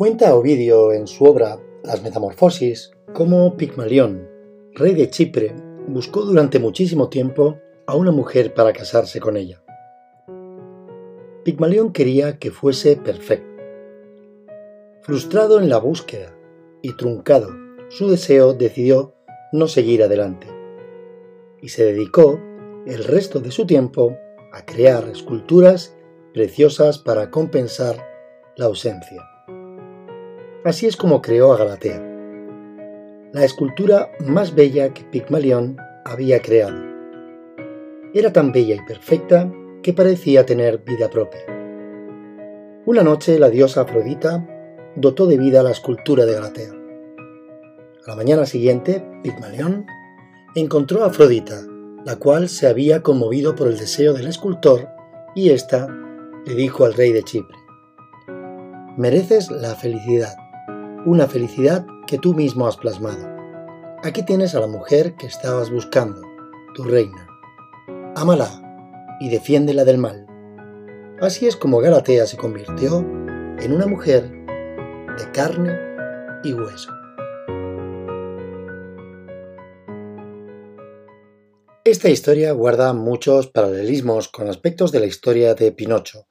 Cuenta Ovidio en su obra Las Metamorfosis cómo Pigmalión, rey de Chipre, buscó durante muchísimo tiempo a una mujer para casarse con ella. Pigmalión quería que fuese perfecto. Frustrado en la búsqueda y truncado su deseo, decidió no seguir adelante y se dedicó el resto de su tiempo a crear esculturas preciosas para compensar la ausencia. Así es como creó a Galatea, la escultura más bella que Pigmalión había creado. Era tan bella y perfecta que parecía tener vida propia. Una noche la diosa Afrodita dotó de vida la escultura de Galatea. A la mañana siguiente, Pigmalión encontró a Afrodita, la cual se había conmovido por el deseo del escultor, y ésta le dijo al rey de Chipre, Mereces la felicidad, una felicidad que tú mismo has plasmado. Aquí tienes a la mujer que estabas buscando, tu reina. Ámala y defiéndela del mal. Así es como Galatea se convirtió en una mujer de carne y hueso. Esta historia guarda muchos paralelismos con aspectos de la historia de Pinocho,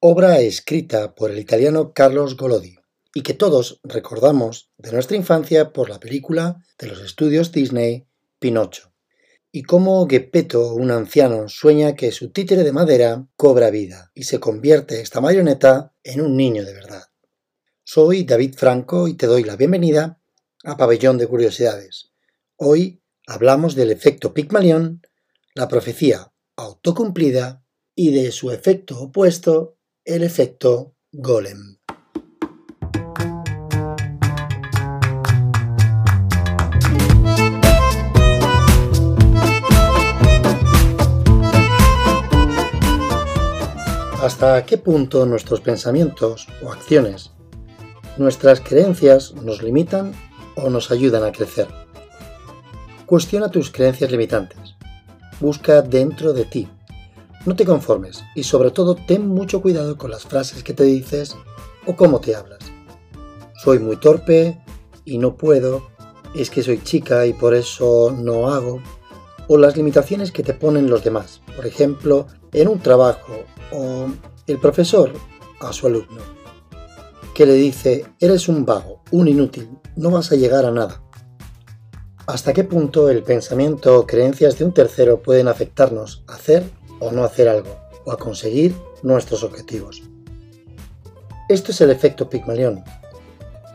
obra escrita por el italiano Carlos Golodi, y que todos recordamos de nuestra infancia por la película de los estudios Disney Pinocho y cómo Geppetto, un anciano, sueña que su títere de madera cobra vida y se convierte esta marioneta en un niño de verdad. Soy David Franco y te doy la bienvenida a Pabellón de Curiosidades. Hoy hablamos del efecto Pigmalión, la profecía autocumplida y de su efecto opuesto, el efecto Golem. Hasta qué punto nuestros pensamientos o acciones, nuestras creencias nos limitan o nos ayudan a crecer. Cuestiona tus creencias limitantes. Busca dentro de ti. No te conformes y sobre todo ten mucho cuidado con las frases que te dices o cómo te hablas. Soy muy torpe y no puedo, es que soy chica y por eso no hago, o las limitaciones que te ponen los demás, por ejemplo, en un trabajo o el profesor a su alumno, que le dice, eres un vago, un inútil, no vas a llegar a nada. ¿Hasta qué punto el pensamiento o creencias de un tercero pueden afectarnos a hacer o no hacer algo, o a conseguir nuestros objetivos? Esto es el efecto Pigmalión.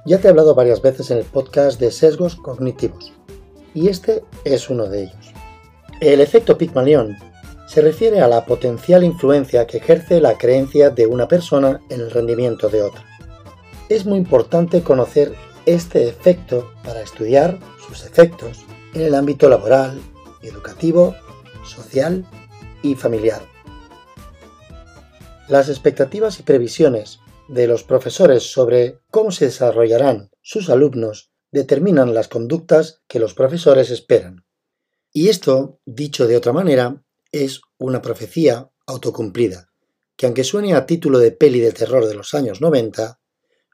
Ya te he hablado varias veces en el podcast de sesgos cognitivos, y este es uno de ellos. El efecto Pigmalión se refiere a la potencial influencia que ejerce la creencia de una persona en el rendimiento de otra. Es muy importante conocer este efecto para estudiar sus efectos en el ámbito laboral, educativo, social y familiar. Las expectativas y previsiones de los profesores sobre cómo se desarrollarán sus alumnos determinan las conductas que los profesores esperan. Y esto, dicho de otra manera, es una profecía autocumplida, que aunque suene a título de peli de terror de los años 90,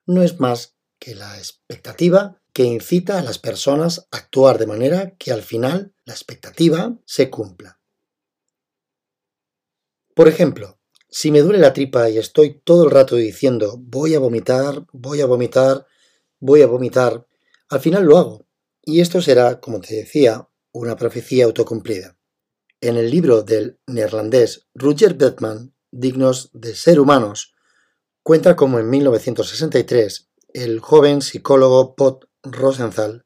no es más que la expectativa que incita a las personas a actuar de manera que al final la expectativa se cumpla. Por ejemplo, si me duele la tripa y estoy todo el rato diciendo voy a vomitar, voy a vomitar, voy a vomitar, al final lo hago. Y esto será, como te decía, una profecía autocumplida. En el libro del neerlandés Roger Bettman, Dignos de ser humanos, cuenta cómo en 1963 el joven psicólogo Pot Rosenthal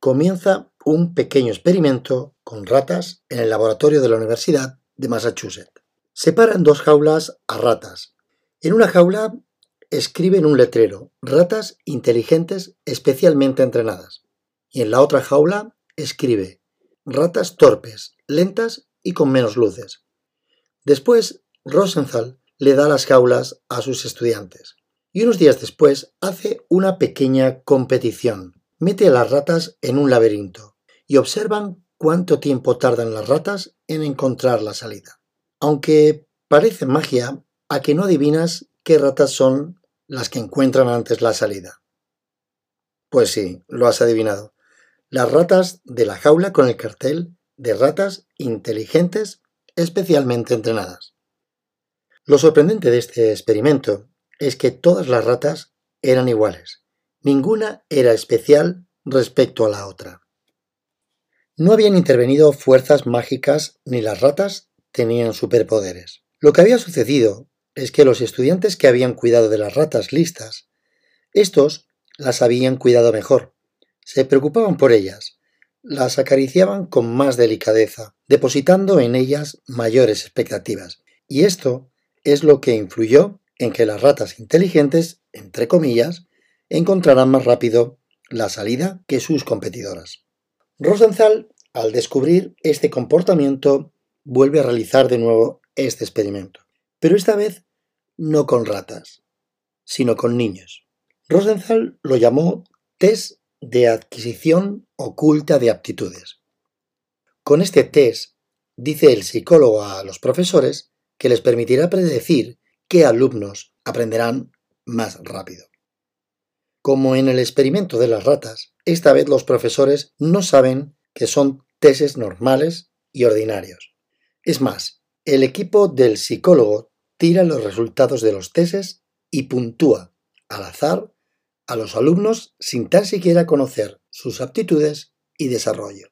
comienza un pequeño experimento con ratas en el laboratorio de la Universidad de Massachusetts. Separa en dos jaulas a ratas. En una jaula escriben un letrero, ratas inteligentes especialmente entrenadas. Y en la otra jaula escribe, ratas torpes, lentas y con menos luces. Después, Rosenthal le da las jaulas a sus estudiantes y unos días después hace una pequeña competición. Mete a las ratas en un laberinto y observan cuánto tiempo tardan las ratas en encontrar la salida. Aunque parece magia, a que no adivinas qué ratas son las que encuentran antes la salida. Pues sí, lo has adivinado. Las ratas de la jaula con el cartel de ratas inteligentes especialmente entrenadas. Lo sorprendente de este experimento es que todas las ratas eran iguales. Ninguna era especial respecto a la otra. No habían intervenido fuerzas mágicas ni las ratas tenían superpoderes. Lo que había sucedido es que los estudiantes que habían cuidado de las ratas listas, estos las habían cuidado mejor, se preocupaban por ellas, las acariciaban con más delicadeza, depositando en ellas mayores expectativas. Y esto es lo que influyó en que las ratas inteligentes, entre comillas, encontraran más rápido la salida que sus competidoras. Rosenthal, al descubrir este comportamiento, vuelve a realizar de nuevo este experimento, pero esta vez no con ratas, sino con niños. Rosenthal lo llamó test de adquisición oculta de aptitudes. Con este test, dice el psicólogo a los profesores que les permitirá predecir qué alumnos aprenderán más rápido. Como en el experimento de las ratas, esta vez los profesores no saben que son testes normales y ordinarios. Es más, el equipo del psicólogo tira los resultados de los testes y puntúa al azar a los alumnos sin tan siquiera conocer sus aptitudes y desarrollo.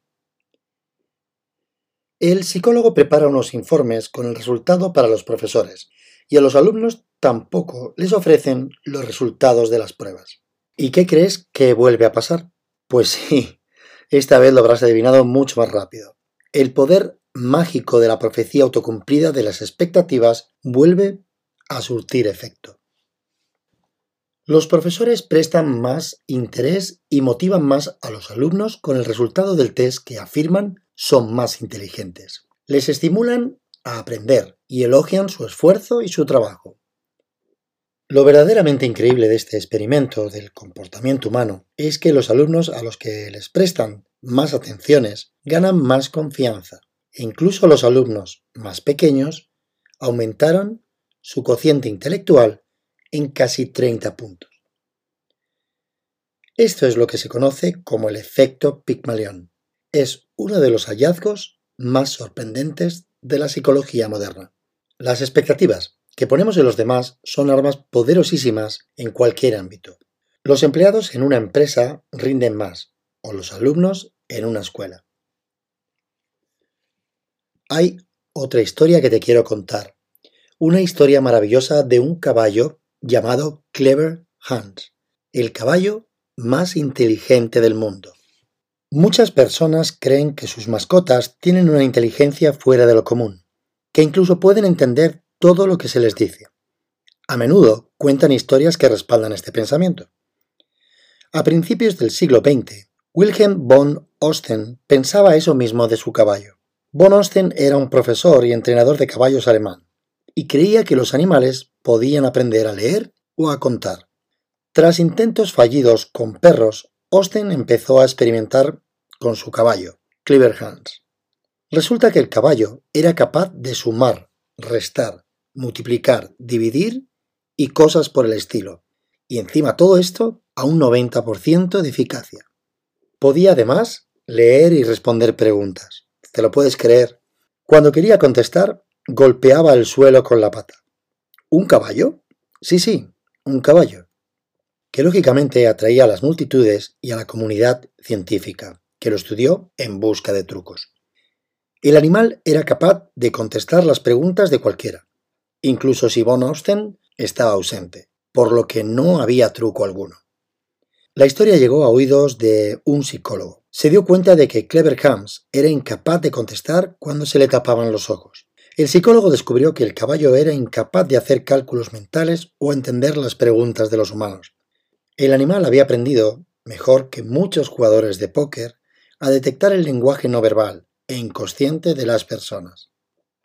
El psicólogo prepara unos informes con el resultado para los profesores y a los alumnos tampoco les ofrecen los resultados de las pruebas. ¿Y qué crees que vuelve a pasar? Pues sí, esta vez lo habrás adivinado mucho más rápido. El poder mágico de la profecía autocumplida de las expectativas vuelve a surtir efecto. Los profesores prestan más interés y motivan más a los alumnos con el resultado del test que afirman son más inteligentes. Les estimulan a aprender y elogian su esfuerzo y su trabajo. Lo verdaderamente increíble de este experimento del comportamiento humano es que los alumnos a los que les prestan más atenciones ganan más confianza e incluso los alumnos más pequeños aumentaron su cociente intelectual en casi 30 puntos. Esto es lo que se conoce como el efecto Pygmalion. Es uno de los hallazgos más sorprendentes de la psicología moderna. Las expectativas que ponemos en los demás son armas poderosísimas en cualquier ámbito. Los empleados en una empresa rinden más, o los alumnos en una escuela. Hay otra historia que te quiero contar. Una historia maravillosa de un caballo llamado Clever Hans, el caballo más inteligente del mundo. Muchas personas creen que sus mascotas tienen una inteligencia fuera de lo común, que incluso pueden entender todo lo que se les dice. A menudo cuentan historias que respaldan este pensamiento. A principios del siglo XX, Wilhelm von Osten pensaba eso mismo de su caballo. Von Osten era un profesor y entrenador de caballos alemán, y creía que los animales podían aprender a leer o a contar. Tras intentos fallidos con perros, Osten empezó a experimentar con su caballo, Clever Hans. Resulta que el caballo era capaz de sumar, restar, multiplicar, dividir y cosas por el estilo, y encima todo esto a un 90% de eficacia. Podía además leer y responder preguntas. ¿Te lo puedes creer? Cuando quería contestar, golpeaba el suelo con la pata. ¿Un caballo? Sí, sí, un caballo. Que lógicamente atraía a las multitudes y a la comunidad científica, que lo estudió en busca de trucos. El animal era capaz de contestar las preguntas de cualquiera, incluso si Von Austen estaba ausente, por lo que no había truco alguno. La historia llegó a oídos de un psicólogo. Se dio cuenta de que Clever Hams era incapaz de contestar cuando se le tapaban los ojos. El psicólogo descubrió que el caballo era incapaz de hacer cálculos mentales o entender las preguntas de los humanos. El animal había aprendido, mejor que muchos jugadores de póker, a detectar el lenguaje no verbal e inconsciente de las personas.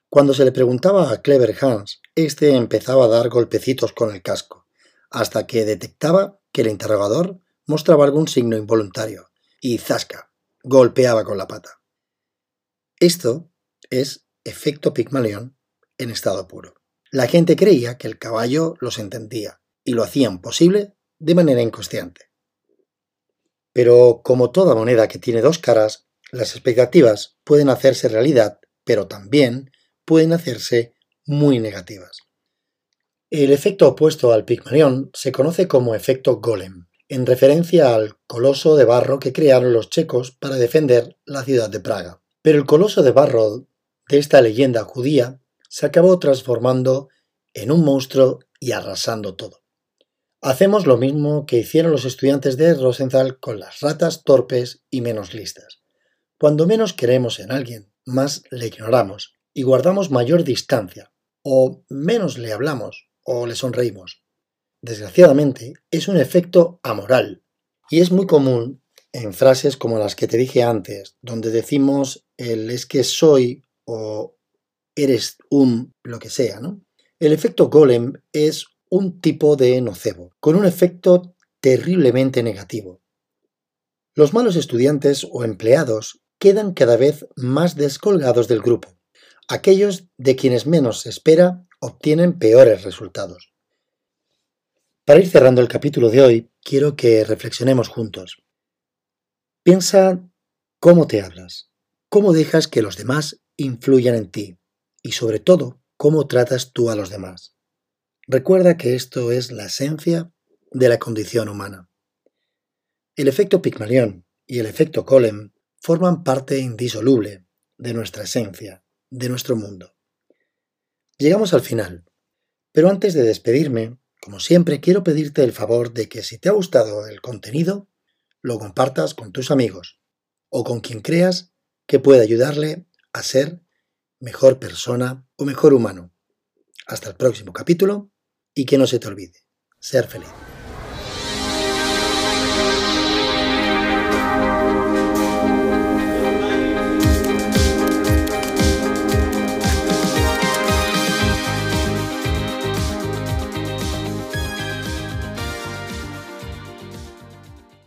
Cuando se le preguntaba a Clever Hans, éste empezaba a dar golpecitos con el casco, hasta que detectaba que el interrogador mostraba algún signo involuntario, y zasca, golpeaba con la pata. Esto es efecto Pigmalión en estado puro. La gente creía que el caballo los entendía y lo hacían posible de manera inconsciente. Pero como toda moneda que tiene dos caras, las expectativas pueden hacerse realidad, pero también pueden hacerse muy negativas. El efecto opuesto al Pigmalión se conoce como efecto Golem, en referencia al coloso de barro que crearon los checos para defender la ciudad de Praga. Pero el coloso de barro de esta leyenda judía se acabó transformando en un monstruo y arrasando todo. Hacemos lo mismo que hicieron los estudiantes de Rosenthal con las ratas torpes y menos listas. Cuando menos queremos en alguien, más le ignoramos y guardamos mayor distancia, o menos le hablamos o le sonreímos. Desgraciadamente, es un efecto amoral y es muy común en frases como las que te dije antes, donde decimos el es que soy o eres un lo que sea, ¿no? El efecto golem es un tipo de nocebo, con un efecto terriblemente negativo. Los malos estudiantes o empleados quedan cada vez más descolgados del grupo. Aquellos de quienes menos se espera obtienen peores resultados. Para ir cerrando el capítulo de hoy, quiero que reflexionemos juntos. Piensa cómo te hablas, cómo dejas que los demás influyan en ti y sobre todo cómo tratas tú a los demás. Recuerda que esto es la esencia de la condición humana. El efecto Pigmalión y el efecto Colem forman parte indisoluble de nuestra esencia, de nuestro mundo. Llegamos al final, pero antes de despedirme, como siempre, quiero pedirte el favor de que si te ha gustado el contenido, lo compartas con tus amigos o con quien creas que pueda ayudarle a ser mejor persona o mejor humano. Hasta el próximo capítulo y que no se te olvide, ser feliz.